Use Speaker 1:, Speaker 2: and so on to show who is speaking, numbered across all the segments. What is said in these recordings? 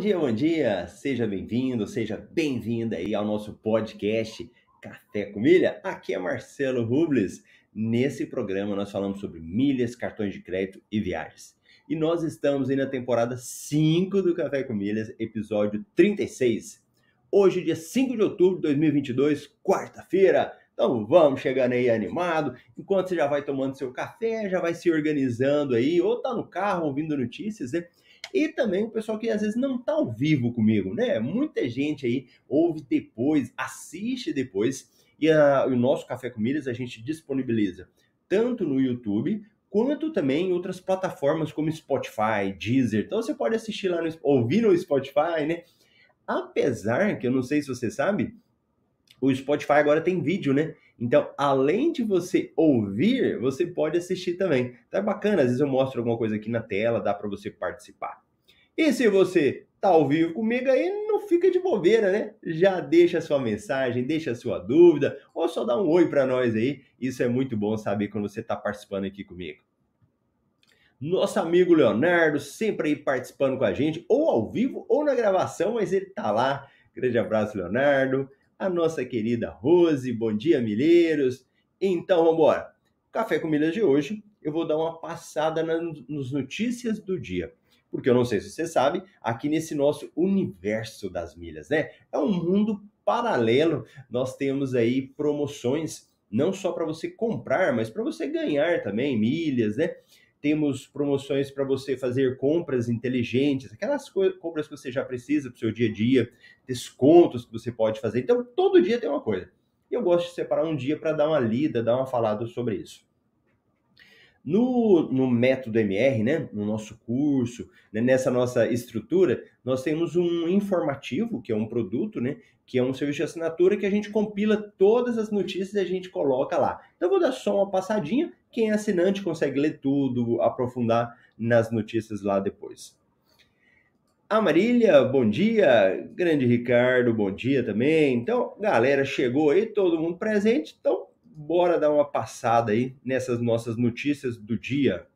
Speaker 1: Dia, bom dia! Seja bem-vindo, seja bem-vinda aí ao nosso podcast Café com Milha. Aqui é Marcelo Rubles. Nesse programa nós falamos sobre milhas, cartões de crédito e viagens. E nós estamos aí na temporada 5 do Café com Milhas, episódio 36. Hoje, dia 5 de outubro de 2022, quarta-feira. Então vamos chegando aí animado, enquanto você já vai tomando seu café, já vai se organizando aí, ou tá no carro ouvindo notícias, né? E também o pessoal que às vezes não está ao vivo comigo, né? Muita gente aí ouve depois, assiste depois. E a, o nosso Café com Milhas a gente disponibiliza tanto no YouTube quanto também em outras plataformas como Spotify, Deezer. Então você pode assistir lá no ouvir no Spotify, né? Apesar que eu não sei se você sabe, o Spotify agora tem vídeo, né? Então, além de você ouvir, você pode assistir também. É bacana, às vezes eu mostro alguma coisa aqui na tela, dá para você participar. E se você tá ao vivo comigo aí, não fica de bobeira, né? Já deixa sua mensagem, deixa sua dúvida, ou só dá um oi para nós aí. Isso é muito bom saber quando você está participando aqui comigo. Nosso amigo Leonardo, sempre aí participando com a gente, ou ao vivo ou na gravação, mas ele tá lá. Grande abraço, Leonardo a nossa querida Rose. Bom dia, milheiros. Então, vamos embora. Café com Milhas de hoje, eu vou dar uma passada nas notícias do dia. Porque eu não sei se você sabe, aqui nesse nosso universo das milhas, né? É um mundo paralelo. Nós temos aí promoções não só para você comprar, mas para você ganhar também milhas, né? temos promoções para você fazer compras inteligentes, aquelas compras que você já precisa para o seu dia a dia, descontos que você pode fazer. Então, todo dia tem uma coisa. E eu gosto de separar um dia para dar uma lida, dar uma falada sobre isso. No, no método MR, né, no nosso curso, né, nessa nossa estrutura, nós temos um informativo, que é um produto, né, que é um serviço de assinatura que a gente compila todas as notícias e a gente coloca lá. Então, eu vou dar só uma passadinha. Quem é assinante consegue ler tudo, aprofundar nas notícias lá depois. A Marília, bom dia. Grande Ricardo, bom dia também. Então, galera, chegou aí, todo mundo presente. Então, bora dar uma passada aí nessas nossas notícias do dia.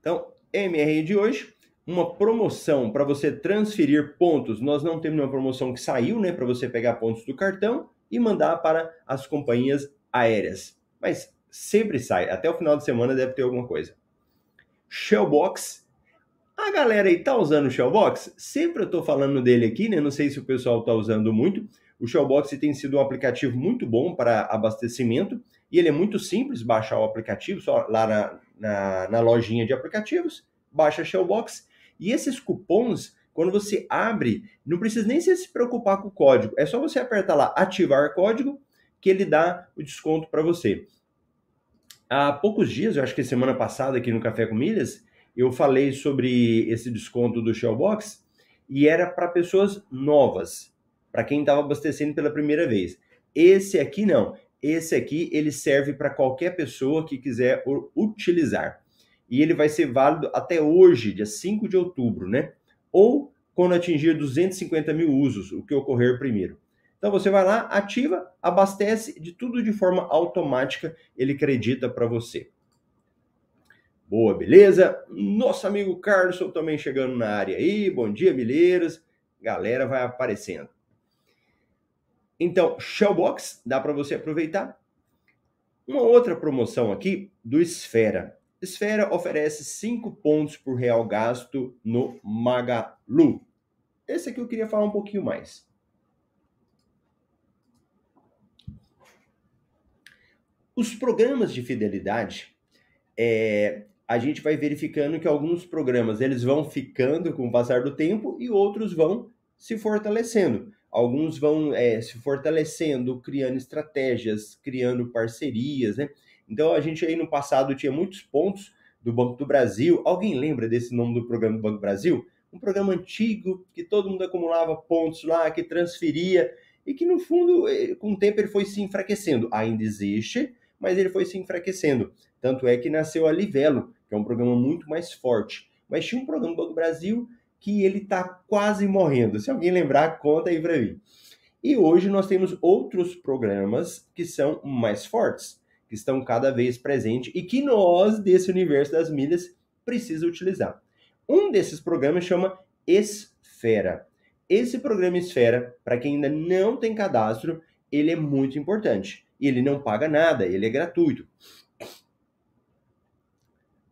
Speaker 1: Então, MR de hoje, uma promoção para você transferir pontos. Nós não temos uma promoção que saiu, né, para você pegar pontos do cartão e mandar para as companhias aéreas. Mas sempre sai, até o final de semana deve ter alguma coisa. Shellbox a galera aí tá usando o Shellbox? Sempre eu tô falando dele aqui, né? Não sei se o pessoal tá usando muito. O Shellbox tem sido um aplicativo muito bom para abastecimento e ele é muito simples baixar o aplicativo, só lá na, na, na lojinha de aplicativos, baixa Shellbox e esses cupons, quando você abre, não precisa nem se preocupar com o código, é só você apertar lá ativar código que ele dá o desconto para você. Há poucos dias, eu acho que semana passada aqui no Café com Milhas, eu falei sobre esse desconto do Shellbox e era para pessoas novas, para quem estava abastecendo pela primeira vez. Esse aqui não. Esse aqui ele serve para qualquer pessoa que quiser utilizar. E ele vai ser válido até hoje, dia 5 de outubro, né? Ou quando atingir 250 mil usos, o que ocorrer primeiro. Então você vai lá, ativa, abastece de tudo de forma automática, ele acredita para você. Boa, beleza? Nosso amigo Carlson também chegando na área aí. Bom dia, milheiros. Galera vai aparecendo. Então, Shellbox, dá para você aproveitar. Uma outra promoção aqui do Esfera. Esfera oferece 5 pontos por real gasto no Magalu. Esse aqui eu queria falar um pouquinho mais. Os programas de fidelidade, é, a gente vai verificando que alguns programas eles vão ficando com o passar do tempo e outros vão se fortalecendo. Alguns vão é, se fortalecendo, criando estratégias, criando parcerias, né? Então a gente aí no passado tinha muitos pontos do Banco do Brasil. Alguém lembra desse nome do programa do Banco do Brasil? Um programa antigo que todo mundo acumulava pontos lá, que transferia e que no fundo, eh, com o tempo ele foi se enfraquecendo. Ainda existe, mas ele foi se enfraquecendo. Tanto é que nasceu a Livelo, que é um programa muito mais forte. Mas tinha um programa do Banco Brasil que ele está quase morrendo. Se alguém lembrar, conta aí para mim. E hoje nós temos outros programas que são mais fortes. que estão cada vez presentes e que nós, desse universo das milhas, precisa utilizar. Um desses programas chama Esfera. Esse programa Esfera, para quem ainda não tem cadastro, ele é muito importante. Ele não paga nada, ele é gratuito.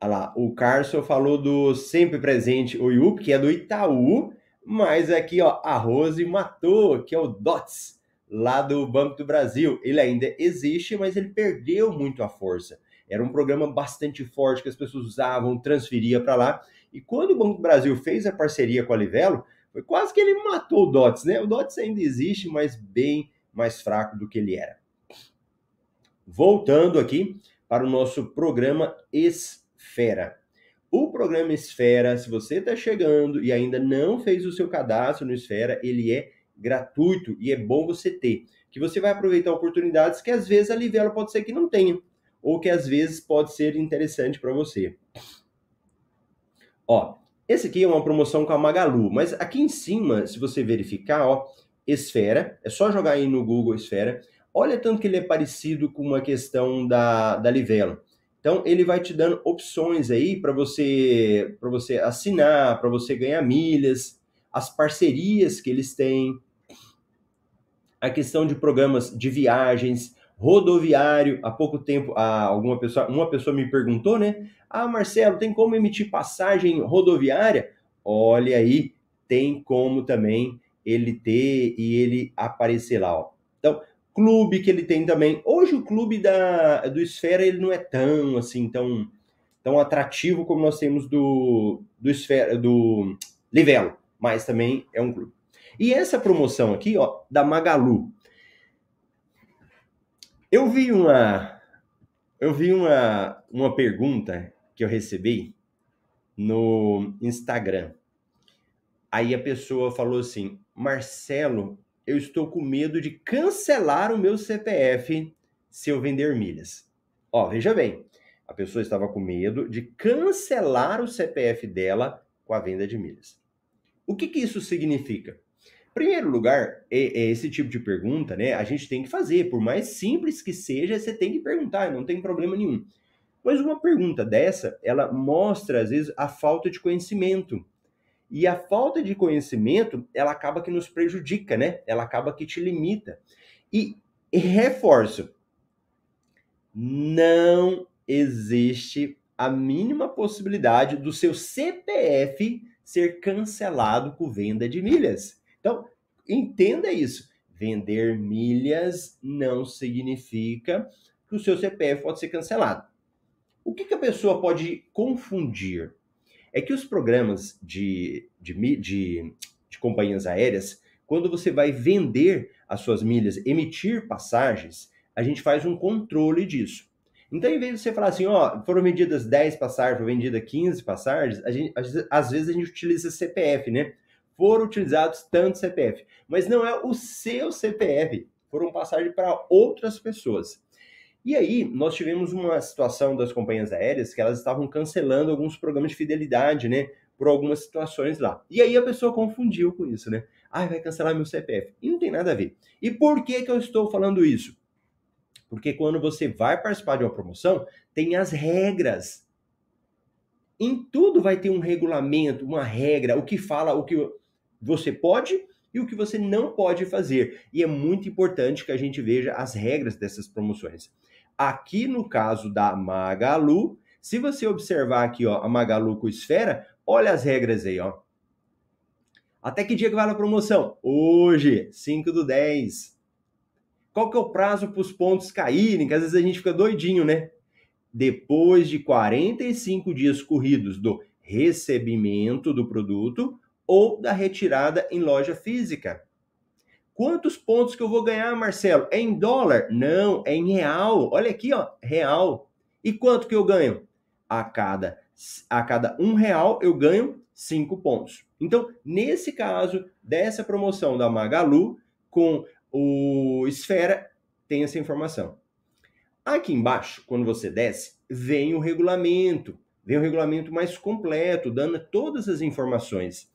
Speaker 1: Olha lá, o Carson falou do sempre presente o IUP, que é do Itaú, mas aqui, ó, a Rose matou, que é o DOTS, lá do Banco do Brasil. Ele ainda existe, mas ele perdeu muito a força. Era um programa bastante forte que as pessoas usavam, transferia para lá. E quando o Banco do Brasil fez a parceria com a Livelo, foi quase que ele matou o DOTS, né? O DOTS ainda existe, mas bem mais fraco do que ele era. Voltando aqui para o nosso programa Esfera. O programa Esfera, se você está chegando e ainda não fez o seu cadastro no Esfera, ele é gratuito e é bom você ter. Que você vai aproveitar oportunidades que às vezes a Livelo pode ser que não tenha, ou que às vezes pode ser interessante para você. Ó, esse aqui é uma promoção com a Magalu, mas aqui em cima, se você verificar, ó, Esfera, é só jogar aí no Google Esfera. Olha tanto que ele é parecido com uma questão da, da Livelo. Então ele vai te dando opções aí para você para você assinar, para você ganhar milhas, as parcerias que eles têm, a questão de programas de viagens, rodoviário. Há pouco tempo, alguma pessoa, uma pessoa me perguntou, né? Ah, Marcelo, tem como emitir passagem rodoviária? Olha aí, tem como também ele ter e ele aparecer lá, ó. Então, clube que ele tem também. Hoje o clube da, do Esfera ele não é tão assim tão, tão atrativo como nós temos do do Esfera do Livelo, mas também é um clube. E essa promoção aqui, ó, da Magalu. Eu vi uma eu vi uma uma pergunta que eu recebi no Instagram. Aí a pessoa falou assim: Marcelo, eu estou com medo de cancelar o meu CPF se eu vender milhas. Ó, veja bem, a pessoa estava com medo de cancelar o CPF dela com a venda de milhas. O que, que isso significa? Primeiro lugar, é, é esse tipo de pergunta, né? A gente tem que fazer, por mais simples que seja, você tem que perguntar, não tem problema nenhum. Mas uma pergunta dessa, ela mostra, às vezes, a falta de conhecimento. E a falta de conhecimento, ela acaba que nos prejudica, né? Ela acaba que te limita. E, reforço, não existe a mínima possibilidade do seu CPF ser cancelado com venda de milhas. Então, entenda isso. Vender milhas não significa que o seu CPF pode ser cancelado. O que, que a pessoa pode confundir? É que os programas de, de, de, de companhias aéreas, quando você vai vender as suas milhas, emitir passagens, a gente faz um controle disso. Então, em vez de você falar assim, ó, foram vendidas 10 passagens, foram vendidas 15 passagens, a gente, às vezes a gente utiliza CPF, né? Foram utilizados tanto CPF, mas não é o seu CPF, foram passagens para outras pessoas. E aí, nós tivemos uma situação das companhias aéreas que elas estavam cancelando alguns programas de fidelidade, né? Por algumas situações lá. E aí a pessoa confundiu com isso, né? Ah, vai cancelar meu CPF. E não tem nada a ver. E por que, que eu estou falando isso? Porque quando você vai participar de uma promoção, tem as regras. Em tudo vai ter um regulamento, uma regra, o que fala, o que você pode e o que você não pode fazer. E é muito importante que a gente veja as regras dessas promoções. Aqui no caso da Magalu, se você observar aqui, ó, a Magalu com esfera, olha as regras aí, ó. Até que dia que vai a promoção? Hoje, 5 do 10. Qual que é o prazo para os pontos caírem? Que às vezes a gente fica doidinho, né? Depois de 45 dias corridos do recebimento do produto ou da retirada em loja física. Quantos pontos que eu vou ganhar, Marcelo? É em dólar? Não, é em real. Olha aqui, ó, real. E quanto que eu ganho? A cada, a cada um real eu ganho cinco pontos. Então, nesse caso dessa promoção da Magalu com o Esfera, tem essa informação. Aqui embaixo, quando você desce, vem o regulamento. Vem o regulamento mais completo, dando todas as informações.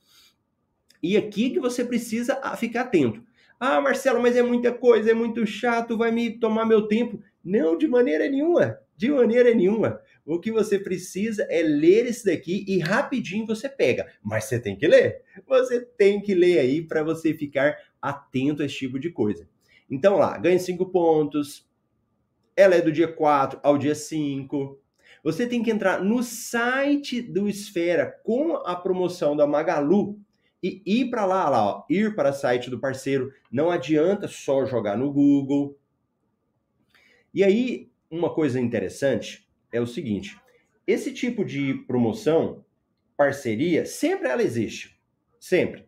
Speaker 1: E aqui que você precisa ficar atento. Ah, Marcelo, mas é muita coisa, é muito chato, vai me tomar meu tempo. Não, de maneira nenhuma. De maneira nenhuma. O que você precisa é ler esse daqui e rapidinho você pega. Mas você tem que ler. Você tem que ler aí para você ficar atento a esse tipo de coisa. Então lá, ganha 5 pontos. Ela é do dia 4 ao dia 5. Você tem que entrar no site do Esfera com a promoção da Magalu e ir para lá, lá, ó, ir para o site do parceiro. Não adianta só jogar no Google. E aí, uma coisa interessante é o seguinte: esse tipo de promoção, parceria, sempre ela existe. Sempre.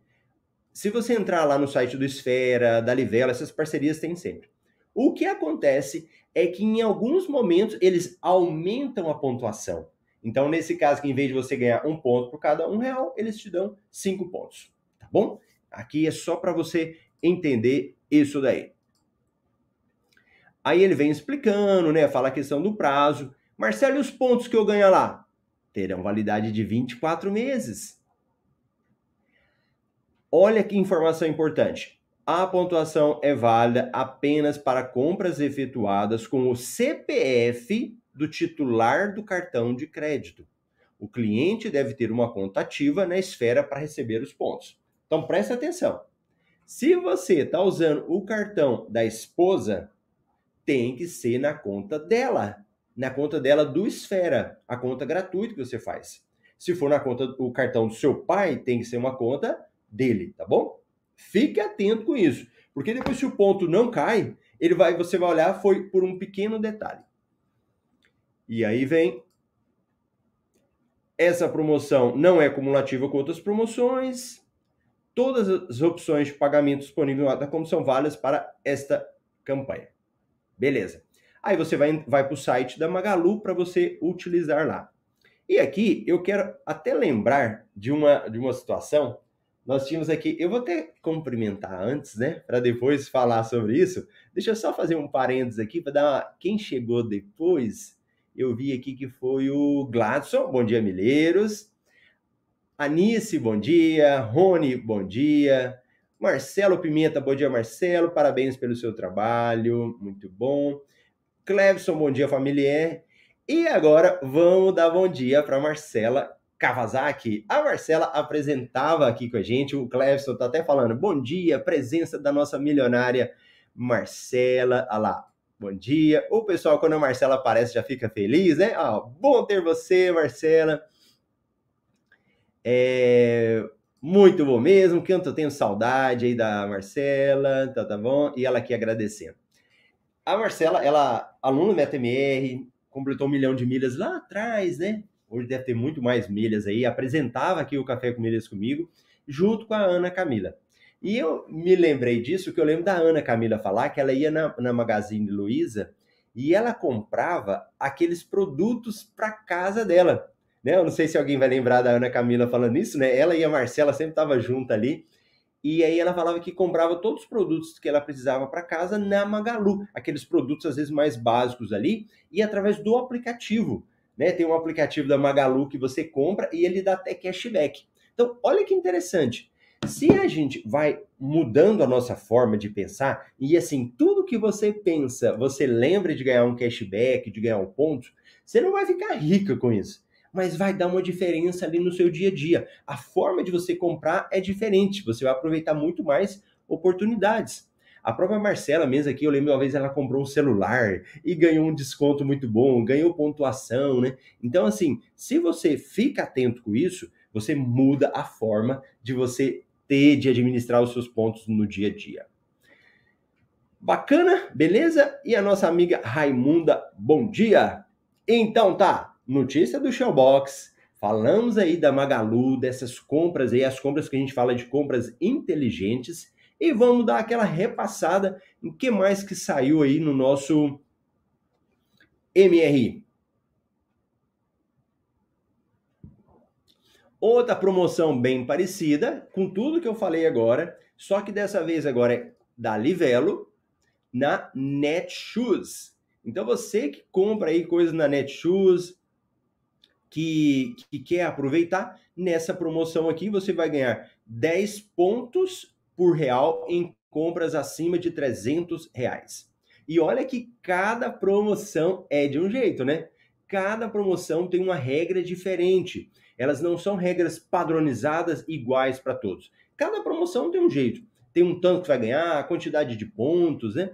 Speaker 1: Se você entrar lá no site do Esfera, da Livela, essas parcerias tem sempre. O que acontece é que em alguns momentos eles aumentam a pontuação. Então, nesse caso, que em vez de você ganhar um ponto por cada um real, eles te dão cinco pontos. Tá bom? Aqui é só para você entender isso daí. Aí ele vem explicando, né? Fala a questão do prazo. Marcelo, e os pontos que eu ganho lá? Terão validade de 24 meses. Olha que informação importante. A pontuação é válida apenas para compras efetuadas com o CPF do titular do cartão de crédito. O cliente deve ter uma conta ativa na esfera para receber os pontos. Então preste atenção. Se você está usando o cartão da esposa, tem que ser na conta dela, na conta dela do Esfera, a conta gratuita que você faz. Se for na conta do cartão do seu pai, tem que ser uma conta dele, tá bom? Fique atento com isso, porque depois se o ponto não cai, ele vai, você vai olhar foi por um pequeno detalhe. E aí vem essa promoção não é cumulativa com outras promoções. Todas as opções de pagamento disponíveis da como são válidas para esta campanha. Beleza. Aí você vai, vai para o site da Magalu para você utilizar lá. E aqui eu quero até lembrar de uma, de uma situação. Nós tínhamos aqui, eu vou até cumprimentar antes, né? Para depois falar sobre isso. Deixa eu só fazer um parênteses aqui para dar uma, quem chegou depois eu vi aqui que foi o Gladson, bom dia, Milheiros. Anice, bom dia. Rony, bom dia. Marcelo Pimenta, bom dia, Marcelo. Parabéns pelo seu trabalho, muito bom. Clevson, bom dia, familiar. E agora vamos dar bom dia para Marcela Kawasaki. A Marcela apresentava aqui com a gente, o Clevson tá até falando, bom dia, presença da nossa milionária Marcela. Olha lá, Bom dia. O pessoal, quando a Marcela aparece, já fica feliz, né? Ah, bom ter você, Marcela. É muito bom mesmo. Quanto eu tenho saudade aí da Marcela, tá, tá bom? E ela aqui agradecendo. A Marcela, ela, aluna do MetaMR, completou um milhão de milhas lá atrás, né? Hoje deve ter muito mais milhas aí. Apresentava aqui o Café com Milhas comigo, junto com a Ana Camila. E eu me lembrei disso, que eu lembro da Ana Camila falar que ela ia na, na Magazine Luiza e ela comprava aqueles produtos para casa dela. Né? Eu não sei se alguém vai lembrar da Ana Camila falando isso, né? Ela e a Marcela sempre estavam juntas ali. E aí ela falava que comprava todos os produtos que ela precisava para casa na Magalu, aqueles produtos às vezes mais básicos ali, e através do aplicativo. Né? Tem um aplicativo da Magalu que você compra e ele dá até cashback. Então, olha que interessante. Se a gente vai mudando a nossa forma de pensar, e assim, tudo que você pensa, você lembra de ganhar um cashback, de ganhar um ponto, você não vai ficar rica com isso. Mas vai dar uma diferença ali no seu dia a dia. A forma de você comprar é diferente, você vai aproveitar muito mais oportunidades. A própria Marcela mesmo aqui, eu lembro uma vez ela comprou um celular e ganhou um desconto muito bom, ganhou pontuação, né? Então, assim, se você fica atento com isso, você muda a forma de você ter de administrar os seus pontos no dia a dia. Bacana? Beleza? E a nossa amiga Raimunda, bom dia! Então tá, notícia do Showbox, falamos aí da Magalu, dessas compras aí, as compras que a gente fala de compras inteligentes, e vamos dar aquela repassada em que mais que saiu aí no nosso MRI. Outra promoção bem parecida, com tudo que eu falei agora, só que dessa vez agora é da Livelo, na Netshoes. Então você que compra aí coisas na Netshoes, que, que quer aproveitar, nessa promoção aqui você vai ganhar 10 pontos por real em compras acima de 300 reais. E olha que cada promoção é de um jeito, né? Cada promoção tem uma regra diferente. Elas não são regras padronizadas iguais para todos. Cada promoção tem um jeito. Tem um tanto que vai ganhar, a quantidade de pontos, né?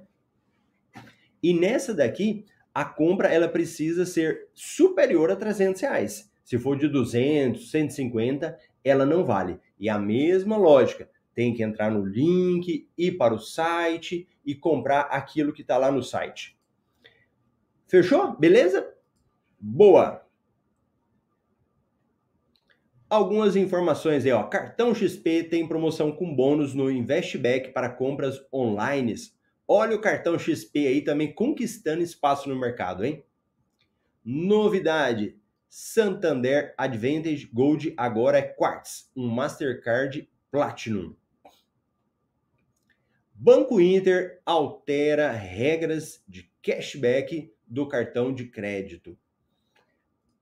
Speaker 1: E nessa daqui, a compra ela precisa ser superior a 300 reais. Se for de 200, 150, ela não vale. E a mesma lógica, tem que entrar no link, ir para o site e comprar aquilo que está lá no site. Fechou? Beleza? Boa! Algumas informações aí, ó. Cartão XP tem promoção com bônus no Investback para compras online. Olha o cartão XP aí também conquistando espaço no mercado, hein? Novidade: Santander Advantage Gold agora é Quartz, um Mastercard Platinum. Banco Inter altera regras de cashback do cartão de crédito.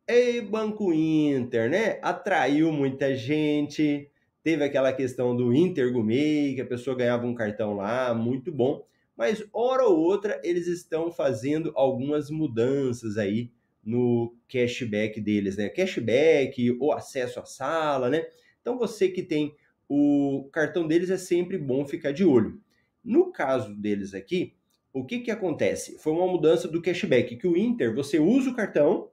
Speaker 1: E Banco Inter, né? Atraiu muita gente. Teve aquela questão do Inter Gourmet, que a pessoa ganhava um cartão lá, muito bom. Mas hora ou outra eles estão fazendo algumas mudanças aí no cashback deles, né? Cashback ou acesso à sala, né? Então você que tem o cartão deles é sempre bom ficar de olho. No caso deles aqui, o que, que acontece? Foi uma mudança do cashback, que o Inter, você usa o cartão,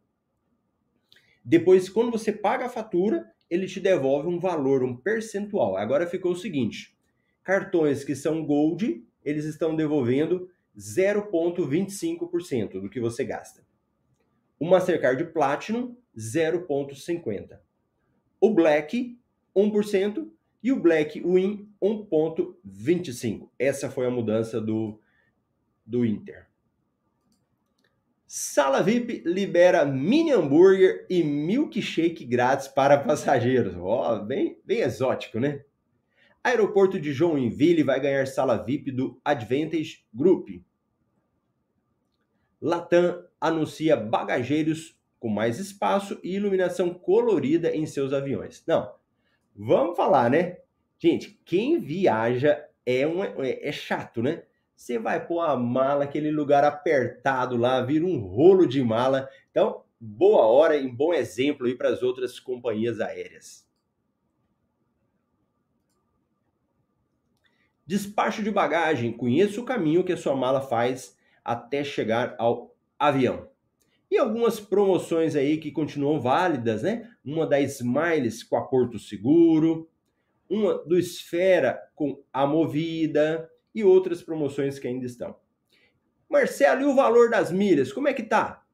Speaker 1: depois, quando você paga a fatura, ele te devolve um valor, um percentual. Agora ficou o seguinte: cartões que são Gold, eles estão devolvendo 0,25% do que você gasta. O Mastercard Platinum, 0,50%. O Black, 1%. E o Black Win 1.25. Essa foi a mudança do, do Inter. Sala VIP libera mini hambúrguer e milkshake grátis para passageiros. Ó, oh, bem, bem exótico, né? Aeroporto de Joinville vai ganhar sala VIP do Advantage Group. Latam anuncia bagageiros com mais espaço e iluminação colorida em seus aviões. Não, Vamos falar, né? Gente, quem viaja é, um, é, é chato, né? Você vai pôr a mala, aquele lugar apertado lá, vira um rolo de mala. Então, boa hora e bom exemplo aí para as outras companhias aéreas. Despacho de bagagem. Conheça o caminho que a sua mala faz até chegar ao avião. E algumas promoções aí que continuam válidas, né? Uma da Smiles com a Porto Seguro, uma do Esfera com a Movida e outras promoções que ainda estão. Marcelo, e o valor das milhas? Como é que tá?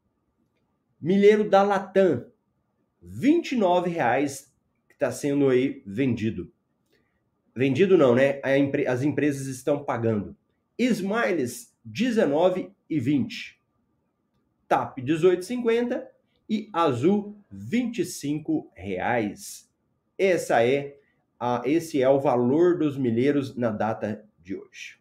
Speaker 1: Milheiro da Latam, R$ 29,00 que está sendo aí vendido. Vendido não, né? As empresas estão pagando. Smiles, R$19,20. TAP 18,50 e Azul 25 reais. Essa é a, esse é o valor dos milheiros na data de hoje.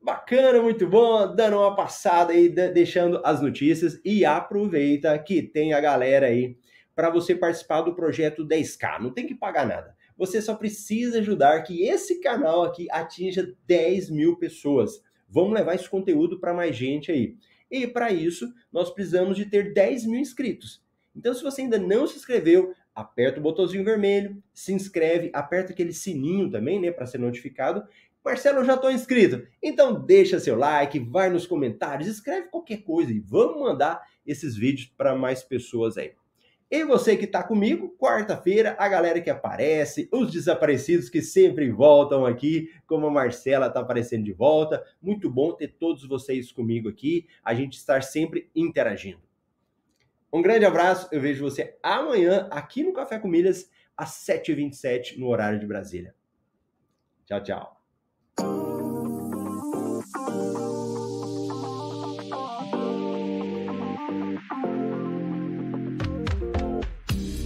Speaker 1: Bacana, muito bom, dando uma passada aí, deixando as notícias e aproveita que tem a galera aí para você participar do projeto 10K. Não tem que pagar nada. Você só precisa ajudar que esse canal aqui atinja 10 mil pessoas. Vamos levar esse conteúdo para mais gente aí. E para isso, nós precisamos de ter 10 mil inscritos. Então, se você ainda não se inscreveu, aperta o botãozinho vermelho, se inscreve, aperta aquele sininho também, né, para ser notificado. Marcelo, eu já estou inscrito. Então, deixa seu like, vai nos comentários, escreve qualquer coisa e vamos mandar esses vídeos para mais pessoas aí. E você que está comigo, quarta-feira, a galera que aparece, os desaparecidos que sempre voltam aqui, como a Marcela está aparecendo de volta. Muito bom ter todos vocês comigo aqui, a gente estar sempre interagindo. Um grande abraço, eu vejo você amanhã aqui no Café com Milhas, às 7h27 no horário de Brasília. Tchau, tchau.